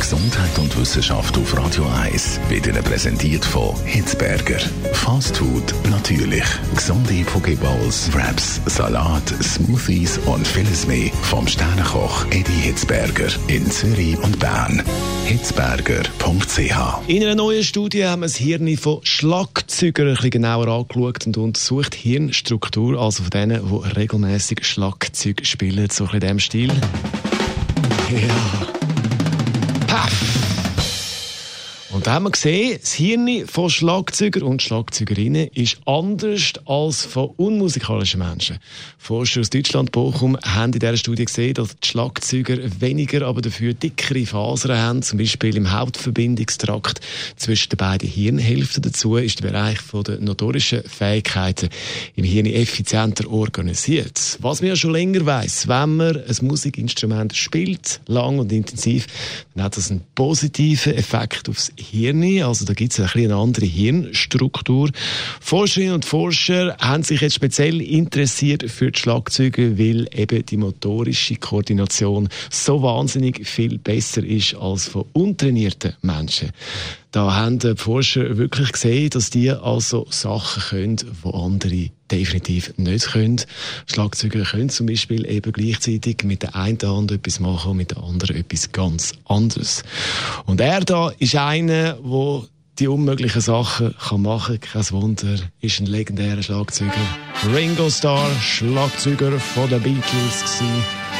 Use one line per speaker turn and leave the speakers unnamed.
Gesundheit und Wissenschaft auf Radio 1 wird Ihnen präsentiert von Hitzberger. Fast Food natürlich. Gesunde Pokeballs, Wraps, Salat, Smoothies und vieles mehr vom Sternenkoch Eddie Hitzberger in Zürich und Bern. Hitzberger.ch
In einer neuen Studie haben wir das Hirn von Schlagzeugern ein bisschen genauer angeschaut und untersucht Hirnstruktur, also von denen, die regelmäßig Schlagzeug spielen, so ein bisschen in diesem Stil. Ja. pop. Und da haben wir gesehen, das Hirn von Schlagzeugern und Schlagzeugerinnen ist anders als von unmusikalischen Menschen. Forscher aus Deutschland, Bochum, haben in dieser Studie gesehen, dass die Schlagzeuger weniger, aber dafür dickere Fasern haben, zum Beispiel im Hauptverbindungstrakt zwischen den beiden Hirnhälften. Dazu ist der Bereich der notorischen Fähigkeiten im Hirn effizienter organisiert. Was man ja schon länger weiß, wenn man ein Musikinstrument spielt, lang und intensiv, dann hat das einen positiven Effekt aufs Hirn. Also da gibt es ein eine andere Hirnstruktur. Forscherinnen und Forscher haben sich jetzt speziell interessiert für die Schlagzeuge, weil eben die motorische Koordination so wahnsinnig viel besser ist als von untrainierten Menschen. Da haben die Forscher wirklich gesehen, dass die also Sachen können, die andere definitiv nicht können. Schlagzeuger können zum Beispiel eben gleichzeitig mit der einen Hand etwas machen und mit der anderen etwas ganz anderes. Und er da ist einer, der die unmöglichen Sachen kann machen kann. Kein Wunder, ist ein legendärer Schlagzeuger. Ringo Starr, Schlagzeuger von den Beatles gewesen.